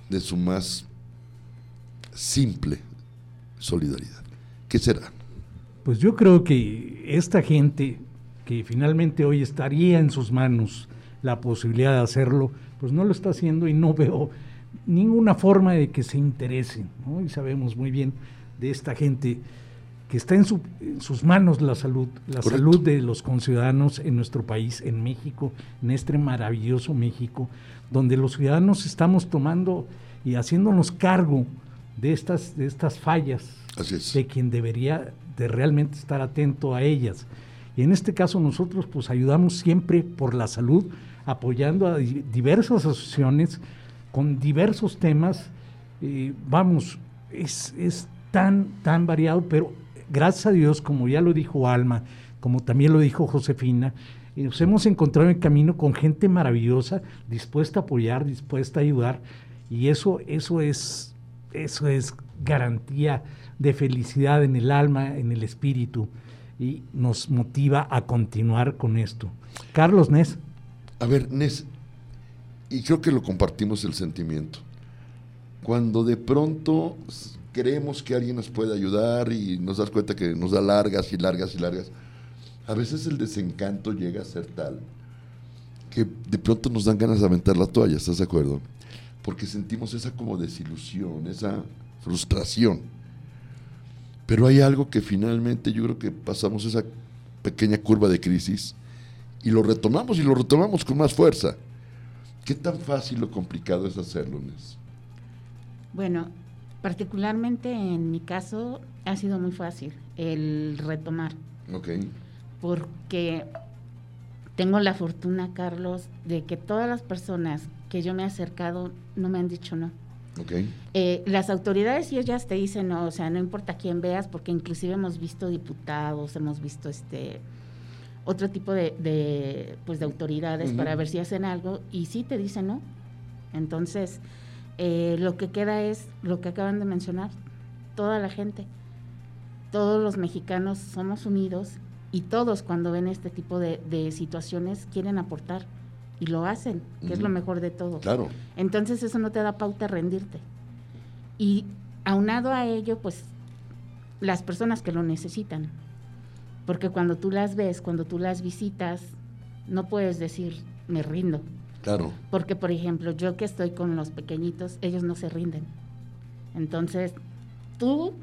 de su más simple solidaridad? ¿Qué será? Pues yo creo que esta gente que finalmente hoy estaría en sus manos la posibilidad de hacerlo, pues no lo está haciendo y no veo ninguna forma de que se interesen. ¿no? Y sabemos muy bien de esta gente que está en, sus manos la salud, la salud de los conciudadanos en nuestro país, en México, en este maravilloso México, donde los ciudadanos estamos tomando y haciéndonos cargo de estas, de estas fallas de quien debería de realmente estar atento a ellas. Y en este caso nosotros pues ayudamos siempre por la salud, apoyando a diversas asociaciones con diversos temas. Eh, vamos, es, es tan, tan variado, pero gracias a Dios, como ya lo dijo Alma, como también lo dijo Josefina, eh, nos hemos encontrado en el camino con gente maravillosa, dispuesta a apoyar, dispuesta a ayudar, y eso, eso es, eso es garantía de felicidad en el alma, en el espíritu, y nos motiva a continuar con esto. Carlos Nes. A ver, Nes, y creo que lo compartimos el sentimiento. Cuando de pronto creemos que alguien nos puede ayudar y nos das cuenta que nos da largas y largas y largas, a veces el desencanto llega a ser tal que de pronto nos dan ganas de aventar la toalla, ¿estás de acuerdo? Porque sentimos esa como desilusión, esa frustración. Pero hay algo que finalmente yo creo que pasamos esa pequeña curva de crisis y lo retomamos y lo retomamos con más fuerza. ¿Qué tan fácil o complicado es hacerlo, Nes? Bueno, particularmente en mi caso ha sido muy fácil el retomar. Ok. Porque tengo la fortuna, Carlos, de que todas las personas que yo me he acercado no me han dicho no. Okay. Eh, las autoridades y ellas te dicen no, o sea, no importa quién veas, porque inclusive hemos visto diputados, hemos visto este otro tipo de, pues de autoridades para ver si hacen algo y sí te dicen no. Entonces, eh, lo que queda es lo que acaban de mencionar, toda la gente, todos los mexicanos somos unidos y todos cuando ven este tipo de, situaciones quieren aportar y lo hacen, que es lo mejor de todo. Claro. Entonces eso no te da pauta a rendirte. Y aunado a ello, pues las personas que lo necesitan, porque cuando tú las ves, cuando tú las visitas, no puedes decir, me rindo. Claro. Porque, por ejemplo, yo que estoy con los pequeñitos, ellos no se rinden. Entonces, tú,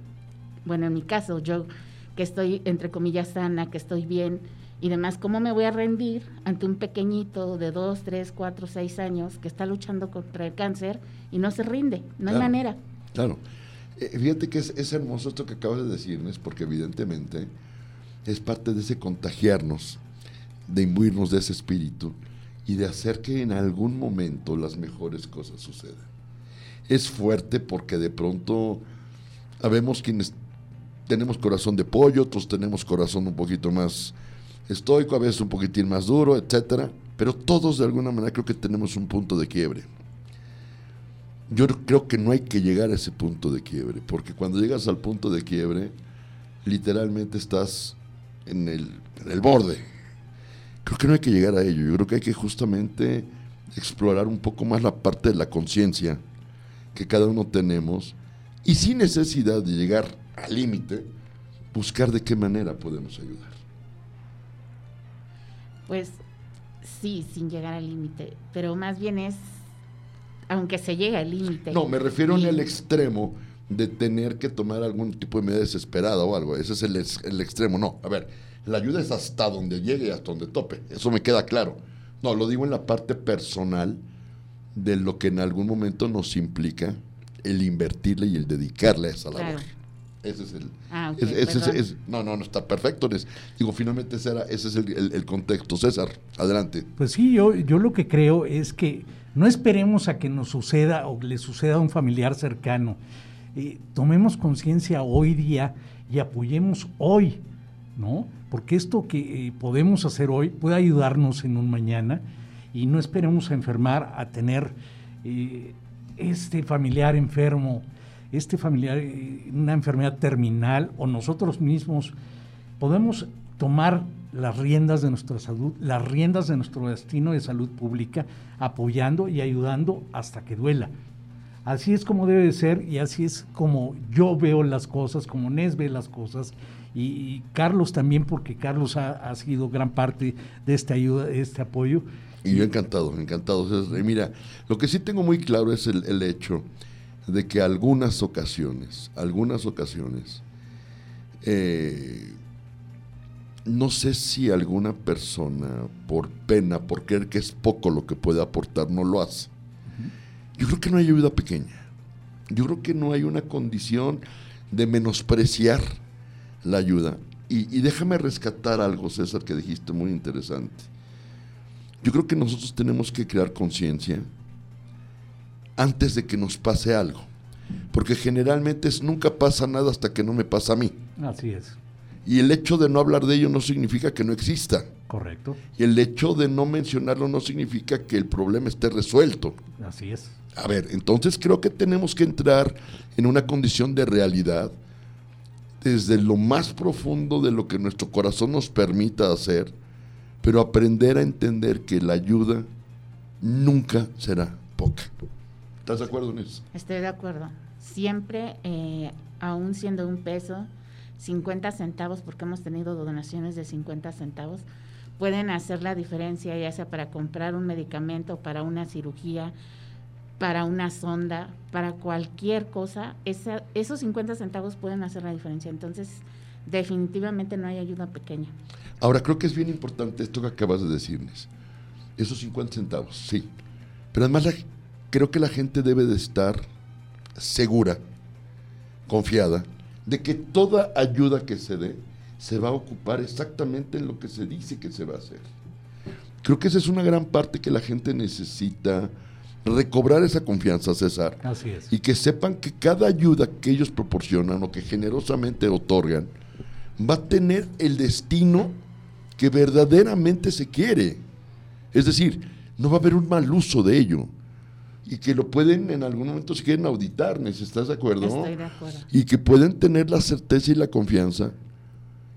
bueno, en mi caso, yo que estoy, entre comillas, sana, que estoy bien y demás, ¿cómo me voy a rendir ante un pequeñito de dos, tres, cuatro, seis años que está luchando contra el cáncer y no se rinde? No hay manera. Claro. Eh, fíjate que es, es hermoso esto que acabas de decirnos, porque evidentemente es parte de ese contagiarnos, de imbuirnos de ese espíritu y de hacer que en algún momento las mejores cosas sucedan. Es fuerte porque de pronto sabemos quienes tenemos corazón de pollo, otros tenemos corazón un poquito más estoico, a veces un poquitín más duro, etcétera, pero todos de alguna manera creo que tenemos un punto de quiebre. Yo creo que no hay que llegar a ese punto de quiebre, porque cuando llegas al punto de quiebre, literalmente estás en el, borde. Creo que no hay que llegar a ello. Yo creo que hay que justamente explorar un poco más la parte de la conciencia que cada uno tenemos y sin necesidad de llegar al límite, buscar de qué manera podemos ayudar. Pues sí, sin llegar al límite, pero más bien es, aunque se llegue al límite. No, me refiero en el extremo de tener que tomar algún tipo de medida desesperada o algo. Ese es el, el, extremo. No, a ver, la ayuda es hasta donde llegue y hasta donde tope. Eso me queda claro. No, lo digo en la parte personal de lo que en algún momento nos implica el invertirle y el dedicarle a esa labor. Ese es el. Ah, no, no, no está perfecto. digo, finalmente ese, ese es el, el, contexto. César, adelante. Pues sí, yo, yo lo que creo es que No esperemos a que nos suceda o le suceda a un familiar cercano. Eh, tomemos conciencia hoy día y apoyemos hoy, ¿no? Porque esto que eh, podemos hacer hoy puede ayudarnos en un mañana y no esperemos a enfermar, a tener eh, este familiar enfermo, este familiar, una enfermedad terminal o nosotros mismos podemos tomar las riendas de nuestra salud, las riendas de nuestro destino de salud pública, apoyando y ayudando hasta que duela. Así es como debe de ser y así es como yo veo las cosas, como Nes ve las cosas y, Carlos también, porque Carlos ha, sido gran parte de esta ayuda, de este apoyo. Y yo encantado, encantado. mira, lo que sí tengo muy claro es el, el hecho de que algunas ocasiones, algunas ocasiones, eh, no sé si alguna persona, por pena, por creer que es poco lo que puede aportar, no lo hace. Yo creo que no hay ayuda pequeña. Yo creo que no hay una condición de menospreciar la ayuda. Y, y, déjame rescatar algo, César, que dijiste muy interesante. Yo creo que nosotros tenemos que crear conciencia antes de que nos pase algo. Porque generalmente es nunca pasa nada hasta que no me pasa a mí. Así es. Y el hecho de no hablar de ello no significa que no exista. Correcto. Y el hecho de no mencionarlo no significa que el problema esté resuelto. Así es. A ver, entonces creo que tenemos que entrar en una condición de realidad desde lo más profundo de lo que nuestro corazón nos permita hacer, pero aprender a entender que la ayuda nunca será poca. ¿Estás de acuerdo en eso? Estoy de acuerdo. Siempre, eh, aún siendo un peso, 50 centavos, porque hemos tenido donaciones de 50 centavos, pueden hacer la diferencia, ya sea para comprar un medicamento, para una cirugía, para una sonda, para cualquier cosa, esos 50 centavos pueden hacer la diferencia. Entonces, definitivamente no hay ayuda pequeña. Ahora, creo que es bien importante esto que acabas de decirles. Esos 50 centavos, sí. Pero además creo que la gente debe de estar segura, confiada, de que toda ayuda que se dé se va a ocupar exactamente en lo que se dice que se va a hacer. Creo que esa es una gran parte que la gente necesita recobrar esa confianza, César. Así es. Y que sepan que cada ayuda que ellos proporcionan o que generosamente otorgan va a tener el destino que verdaderamente se quiere. Es decir, no va a haber un mal uso de ello y que lo pueden en algún momento si quieren auditar, ¿estás de acuerdo? Estoy de acuerdo. Y que pueden tener la certeza y la confianza.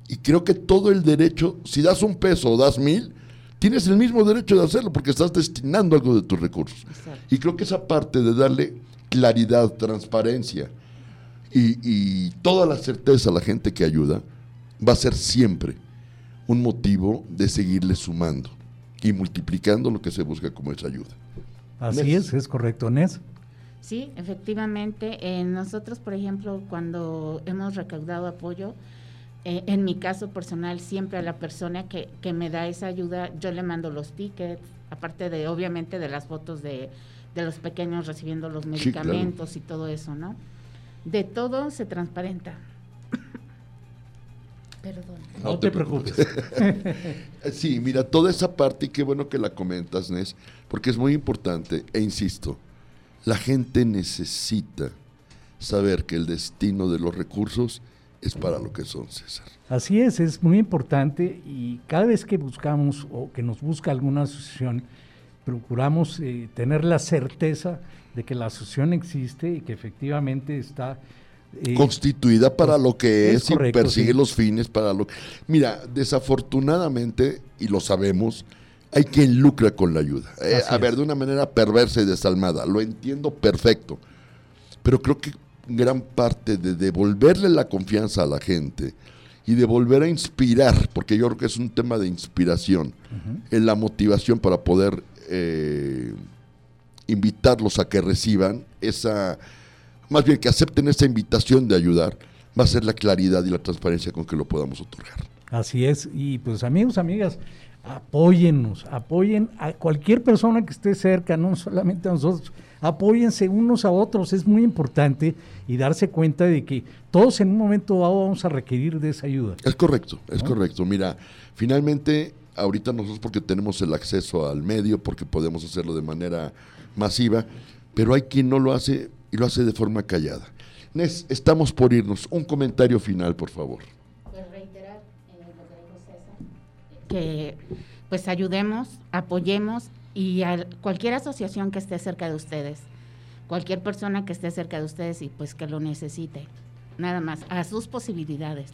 Y creo que todo el derecho, si das un peso o das mil, tienes el mismo derecho de hacerlo porque estás destinando algo de tus recursos. Y creo que esa parte de darle claridad, transparencia y, y toda la certeza a la gente que ayuda va a ser siempre un motivo de seguirle sumando y multiplicando lo que se busca como esa ayuda. Así es, es correcto, Nes. Sí, efectivamente. Eh, nosotros, por ejemplo, cuando hemos recaudado apoyo, eh, en mi caso personal, siempre a la persona que, que, me da esa ayuda, yo le mando los tickets, aparte de, obviamente, de las fotos de, de los pequeños recibiendo los medicamentos y todo eso, ¿no? De todo se transparenta. Perdón. No, te, preocupes. sí, mira, toda esa parte, y qué bueno que la comentas, Nes, porque es muy importante, e insisto, la gente necesita saber que el destino de los recursos es para lo que son, César. Así es, es muy importante y cada vez que buscamos o que nos busca alguna asociación, procuramos eh, tener la certeza de que la asociación existe y que efectivamente está constituida para lo que es, y persigue los fines para lo que... Mira, desafortunadamente, y lo sabemos, hay quien lucra con la ayuda. Eh, a ver, de una manera perversa y desalmada. Lo entiendo perfecto. Pero creo que gran parte de devolverle la confianza a la gente y de volver a inspirar, porque yo creo que es un tema de inspiración, en la motivación para poder eh, invitarlos a que reciban esa más bien que acepten esta invitación de ayudar, va a ser la claridad y la transparencia con que lo podamos otorgar. Así es, y pues amigos, amigas, apóyennos, apoyen a cualquier persona que esté cerca, no solamente a nosotros, apóyense unos a otros, es muy importante y darse cuenta de que todos en un momento dado vamos a requerir de esa ayuda. Es correcto, es correcto. Mira, finalmente ahorita nosotros porque tenemos el acceso al medio, porque podemos hacerlo de manera masiva, pero hay quien no lo hace y lo hace de forma callada. Nes, estamos por irnos. Un comentario final, por favor. Que pues ayudemos, apoyemos y a cualquier asociación que esté cerca de ustedes, cualquier persona que esté cerca de ustedes y pues que lo necesite, nada más, a sus posibilidades.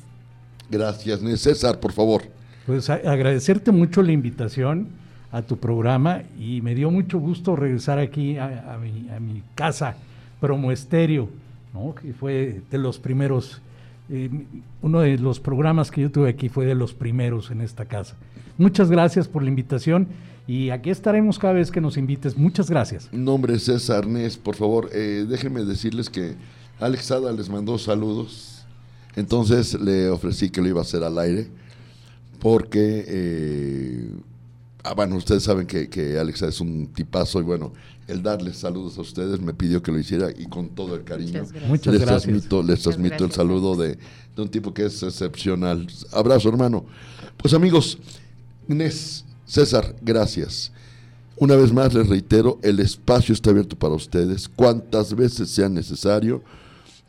Gracias. César, por favor. Pues agradecerte mucho la invitación a tu programa y me dio mucho gusto regresar aquí a, a mi, a mi casa, Promo Estéreo, ¿no? que fue de los primeros, eh, uno de los programas que yo tuve aquí fue de los primeros en esta casa. Muchas gracias por la invitación y aquí estaremos cada vez que nos invites. Muchas gracias. Nombre César Nes, por favor, eh, déjenme decirles que Alex Sada les mandó saludos. Entonces le ofrecí que lo iba a hacer al aire. Porque, eh, ah, bueno, ustedes saben que, Alex es un tipazo y bueno, el darles saludos a ustedes me pidió que lo hiciera y con todo el cariño Muchas gracias. Muchas les gracias. transmito, les transmito el saludo de, de un tipo que es excepcional. Abrazo, hermano. Pues amigos, Inés, César, gracias. Una vez más les reitero, el espacio está abierto para ustedes, cuantas veces sea necesario,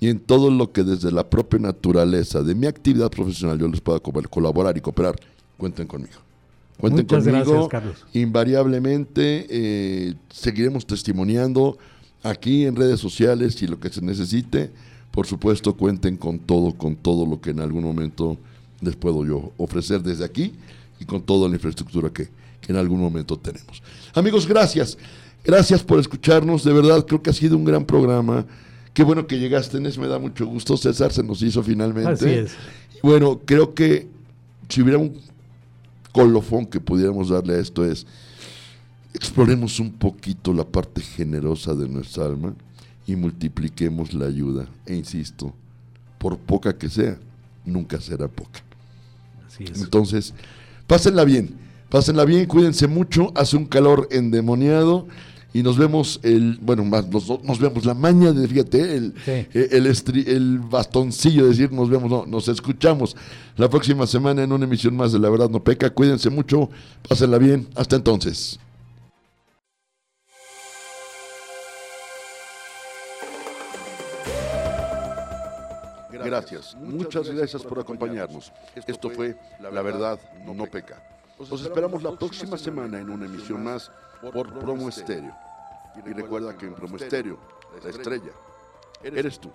y en todo lo que desde la propia naturaleza de mi actividad profesional yo les pueda co- colaborar y cooperar, cuenten conmigo. Cuenten Muchas conmigo. gracias, Carlos. Invariablemente eh, seguiremos testimoniando aquí en redes sociales y lo que se necesite. Por supuesto, cuenten con todo, con todo lo que en algún momento les puedo yo ofrecer desde aquí y con toda la infraestructura que, que en algún momento tenemos. Amigos, gracias. Gracias por escucharnos. De verdad, creo que ha sido un gran programa. Qué bueno que llegaste, Nes. Me da mucho gusto. César se nos hizo finalmente. Así es. Bueno, creo que si hubiera un colofón que pudiéramos darle a esto es, exploremos un poquito la parte generosa de nuestra alma y multipliquemos la ayuda. E insisto, por poca que sea, nunca será poca. Así es. Entonces, pásenla bien, pásenla bien, cuídense mucho, hace un calor endemoniado y nos vemos el, bueno, más, nos, nos vemos la maña de, fíjate, el, Sí. eh, el, estri- el bastoncillo de decir nos vemos, no, nos escuchamos la próxima semana en una emisión más de La Verdad No Peca, cuídense mucho, pásenla bien, hasta entonces. Gracias, muchas gracias por acompañarnos. Esto fue La Verdad No Peca. Los esperamos la próxima semana en una emisión más por Promo Estéreo. Y recuerda que en Promo Estéreo, la estrella, eres tú.